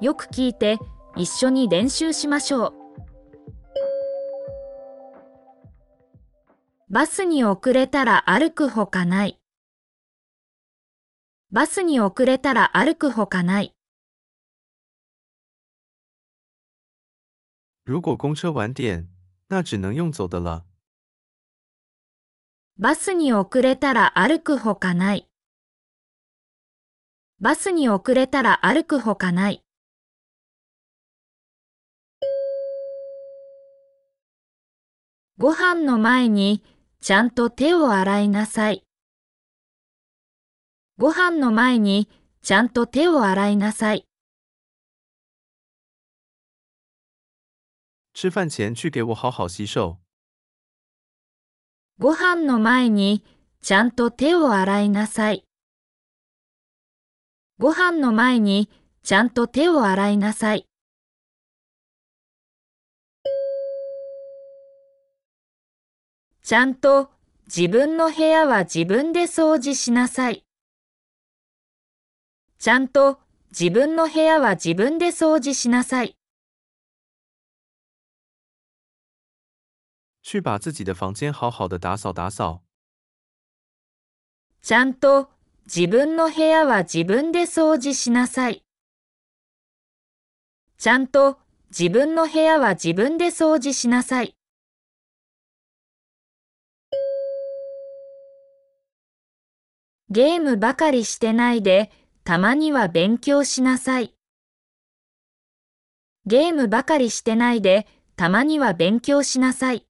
よく聞いて一緒に練習しましょう。バスに遅れたら歩くほかない。バスに遅れたら歩くほかない。如果公车晚点，那只能用走的了。バスに遅れたら歩くほかない。バスに遅れたら歩くほかない。ご飯の前にちゃんと手を洗いなさい。ご飯の前にちゃんと手を洗いなさい。吃饭前去给我好好洗手。ご飯の前にちゃんと手を洗いなさい。ご飯の前にちゃんと手を洗いなさい。ちゃんと自分の部屋は自分で掃除しなさい。ちゃんと自分の部屋は自分で掃除しなさい。去把自己的房间好好的打扫打扫。ちゃんと自分の部屋は自分で掃除しなさい。ちゃんと自分の部屋は自分で掃除しなさい。ゲームばかりしてないで、たまには勉強しなさい。ゲームばかりしてないで、たまには勉強しなさい。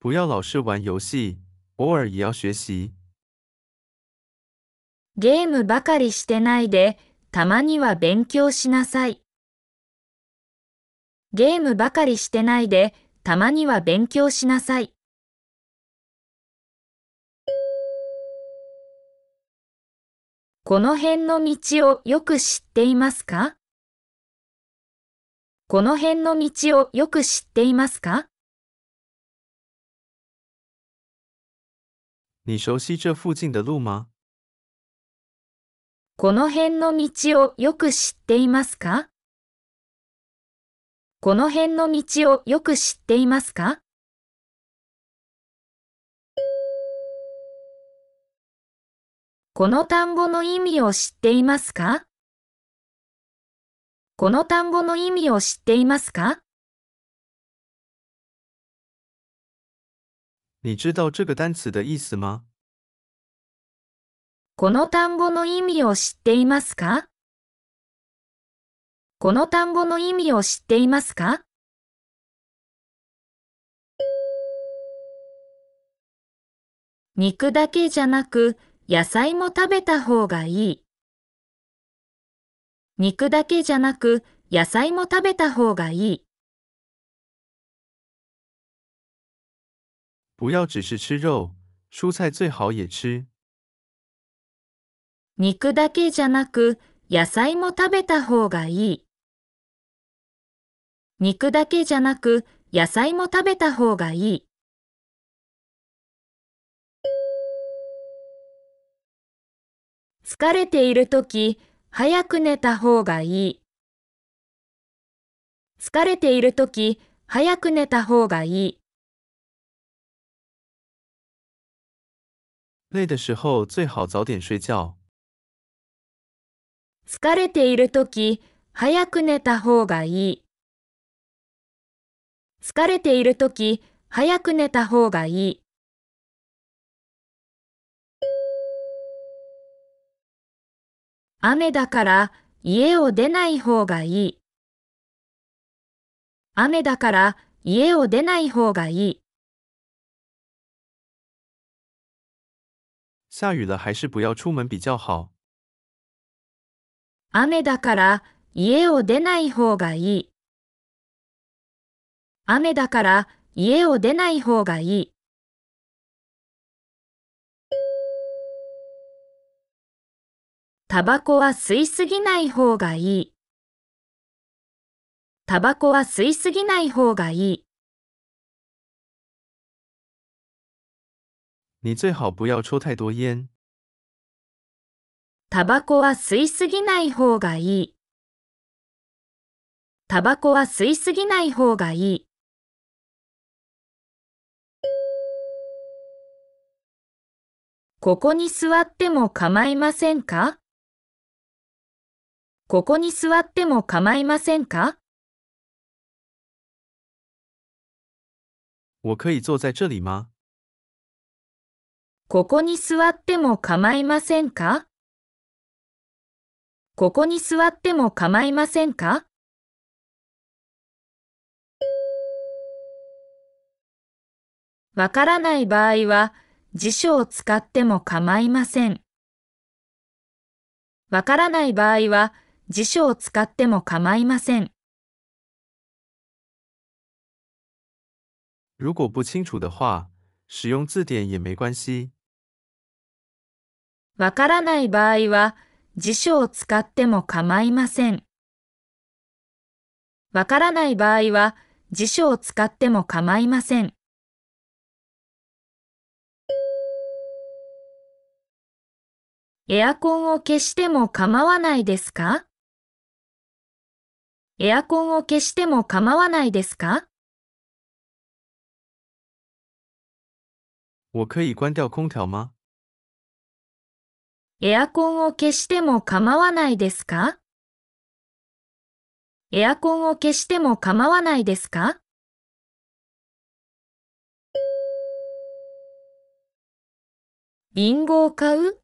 不要老是玩游戏，偶尔也要学习。ゲームばかりしてないで、たまには勉強しなさい。ゲームばかりしてないで、たまには勉強しなさい。この辺の道をよく知っていますか？この辺の道をよく知っていますか？你熟悉这附近的路吗？この辺の道をよく知っていますか？この辺の道をよく知っていますか？この単語の意味を知っていますか？この単語の意味を知っていますか？你知道这个单词的意思吗？この単語の意味を知っていますか？この単語の意味を知っていますか？肉だけじゃなく、野菜も食べた方がいい。肉だけじゃなく野菜も食べた方がいい。不要只是吃肉，蔬菜最好也吃。肉だけじゃなく野菜も食べた方がいい。肉だけじゃなく野菜も食べた方がいい。疲れているとき、早く寝た方がいい。疲れているとき、早く寝た方がいい。累的时候最好早点睡觉。疲れているとき、早く寝た方がいい。疲れているとき、早く寝た方がいい。雨だから家を出ない方がいい。雨だから家を出ない方がいい。下雨了还是不要出门比较好。雨だから家を出ない方がいい。雨だから家を出ない方がいい。タバコは吸いすぎない方がいい。タバコは吸いすぎない方がいい。你最好不要抽太多烟。タバコは吸いすぎない方がいい。タバコは吸いすぎない方がいい。ここに座っても構いませんか？ここに座っても構いませんか？我可以坐在这里吗？ここに座っても構いませんか？ここに座っても構いませんか？わからない場合は辞書を使っても構いません。わからない場合は辞書を使っても構いません。如果不清楚的话，使用字典也没关系。わからない場合は辞書を使っても構いません。わからない場合は辞書を使っても構いません。エアコンを消しても構わないですか？エアコンを消しても構わないですか？我可以关掉空调吗？エアコンを消しても構わないですか？エアコンを消しても構わないですか？リンゴを買う？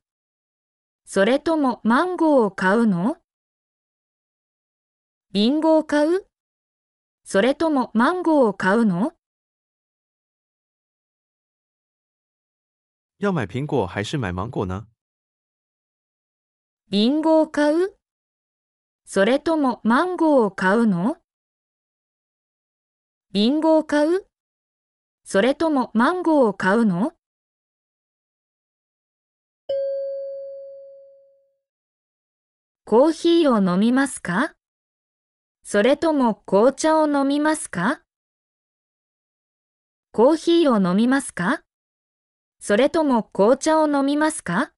それともマンゴーを買うの？リンゴを買う？それともマンゴーを買うの？要买苹果还是买芒果呢？リンゴを買う？それともマンゴーを買うの？リンゴを買う？それともマンゴーを買うの？コーヒーを飲みますか？それとも紅茶を飲みますか？コーヒーを飲みますか？それとも紅茶を飲みますか？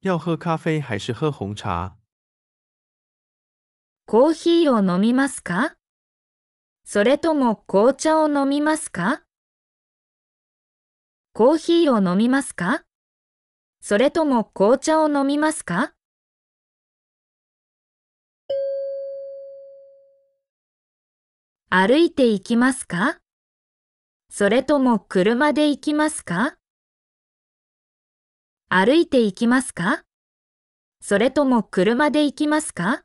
要喝咖啡还是喝红茶？コーヒーを飲みますか？それとも紅茶を飲みますか？コーヒーを飲みますか？それとも紅茶を飲みますか？歩いて行きますか？それとも車で行きますか？歩いて行きますか？それとも車で行きますか？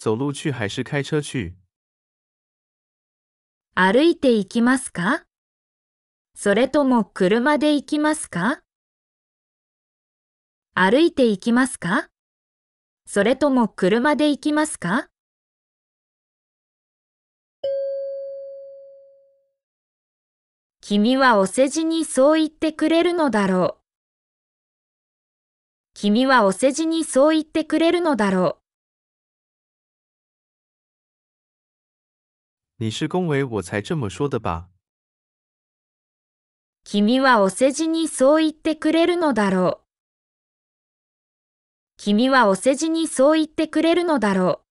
走路去还是开车去？歩いて行きますか？それとも車で行きますか？歩いて行きますか？それとも車で行きますか？君はお世辞にそう言ってくれるのだろう。君はお世辞にそう言ってくれるのだろう。你是恭维我才这么说的吧？君はお世辞にそう言ってくれるのだろう。君はお世辞にそう言ってくれるのだろ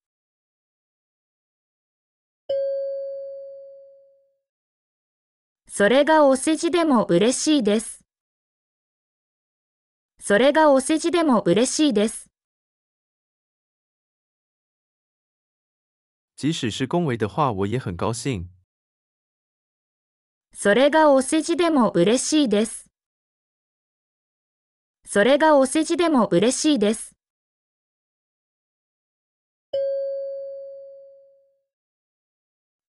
う。それがお世辞でも嬉しいです。それがお世辞でも嬉しいです。即使是恭维的话，我也很高兴。それがお世辞でも嬉しいです。それがお世辞でも嬉しいです。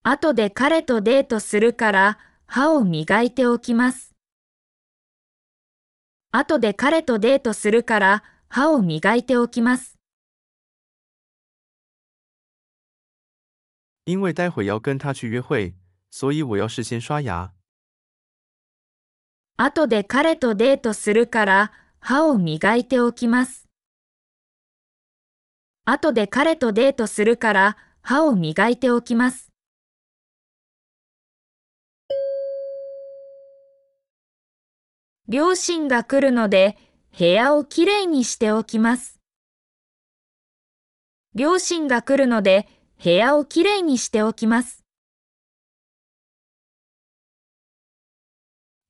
後で彼とデートするから歯を磨いておきます。後で彼とデートするから歯を磨いておきます。因为待会要跟他去约会，所以我要事先刷牙。後で彼とデートするから歯を磨いておきます。後で彼とデートするから歯を磨いておきます。両親が来るので部屋をきれいにしておきます。両親が来るので部屋をきれいにしておきます。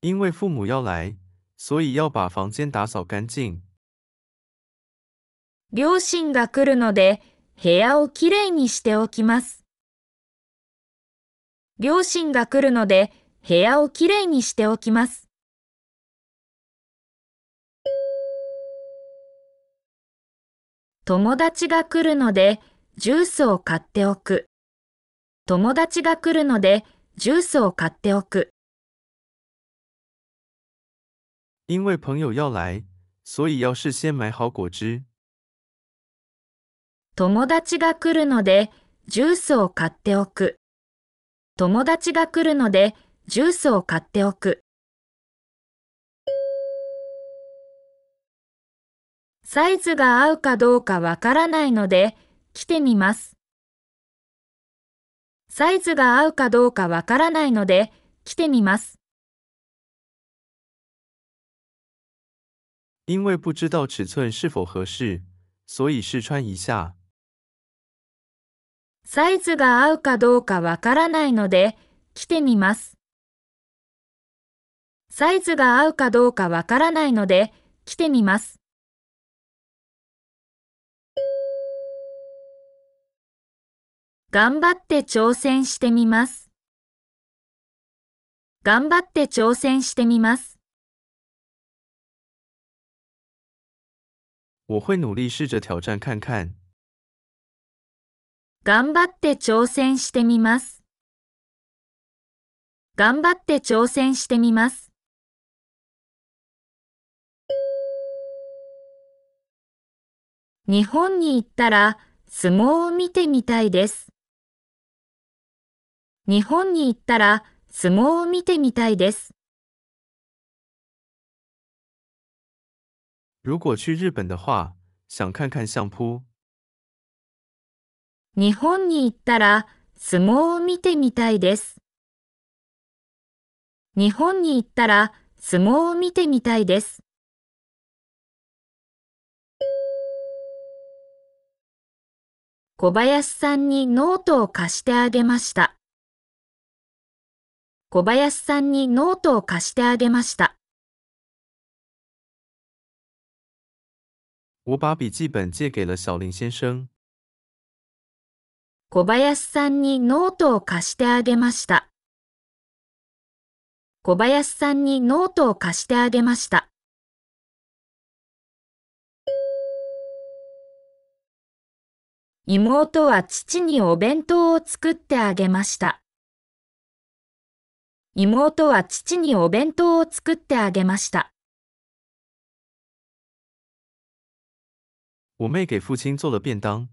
因为父母要来，所以要把房间打扫干净。両親が来るので部屋をきれいにしておきます。両親が来るので部屋をきれいにしておきます。友達が来るのでジュースを買っておく。友達が来るのでジュースを買っておく。因为朋友要来，所以要事先买好果汁。友達が来るのでジュースを買っておく。友達が来るのでジュースを買っておく。サイズが合うかどうかわからないので来てみます。サイズが合うかどうかわからないので来てみます。因为不知道尺寸是否合适，所以试穿一下。サイズが合うかどうかわからないので来てみます。サイズが合うかどうかわからないので来てみます。頑張って挑戦してみます。頑張って挑戦してみます。我会努力试着挑战看看。頑張って挑戦してみます。頑張って挑戦してみます。日本に行ったら相撲を見てみたいです。日本に行ったら相撲を見てみたいです。如果去日本的话，想看看相扑。日本に行ったら相撲を見てみたいです。日本に行ったら相撲を見てみたいです。小林さんにノートを貸してあげました。小林さんにノートを貸してあげました。我把笔记本借给了小林先生。小林さんにノートを貸してあげました。小林さんにノートを貸してあげました。妹は父にお弁当を作ってあげました。妹は父にお弁当を作ってあげました。我妹给父亲做了便当。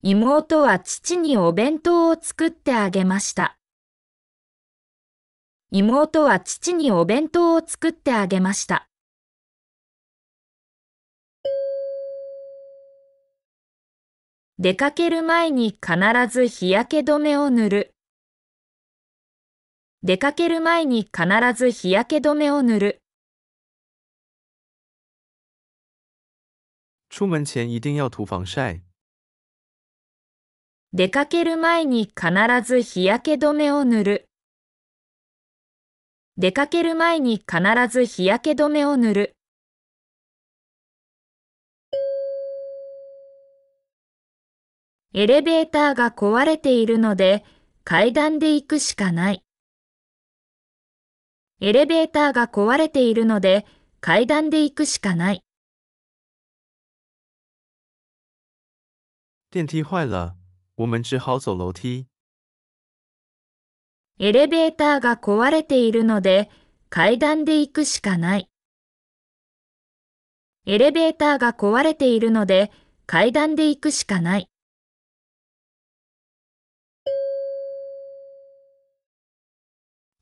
妹は父にお弁当を作ってあげました。妹は父にお弁当を作ってあげました。出かける前に必ず日焼け止めを塗る。出かける前に必ず日焼け止めを塗る。出门前一定要涂防晒。出かける前に必ず日焼け止めを塗る。出かける前に必ず日焼け止めを塗る。エレベーターが壊れているので階段で行くしかない。エレベーターが壊れているので階段で行くしかない。电梯坏了，我们只好走楼梯。エレベーターが壊れているので階段で行くしかない。エレベーターが壊れているので階段で行くしかない。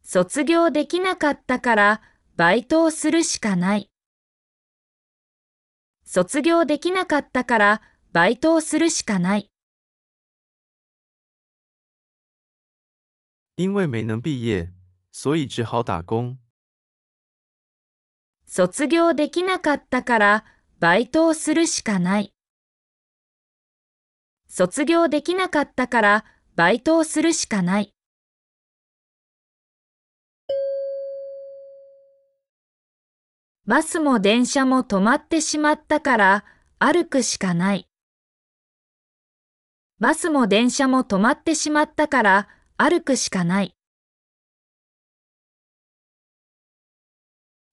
卒業できなかったからバイトをするしかない。卒業できなかったからバイトをするしかない。因为没能毕业，所以只好打工。卒業できなかったからバイトをするしかない。卒業できなかったからバイトをするしかない。バスも電車も止まってしまったから歩くしかない。バスも電車も止まってしまったから歩くしかない。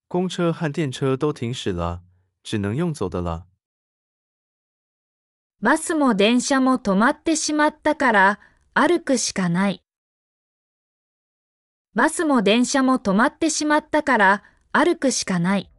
公车和电车都停驶了，只能用走的了。バスも電車も止まってしまったから歩くしかない。バスも電車も止まってしまったから歩くしかない。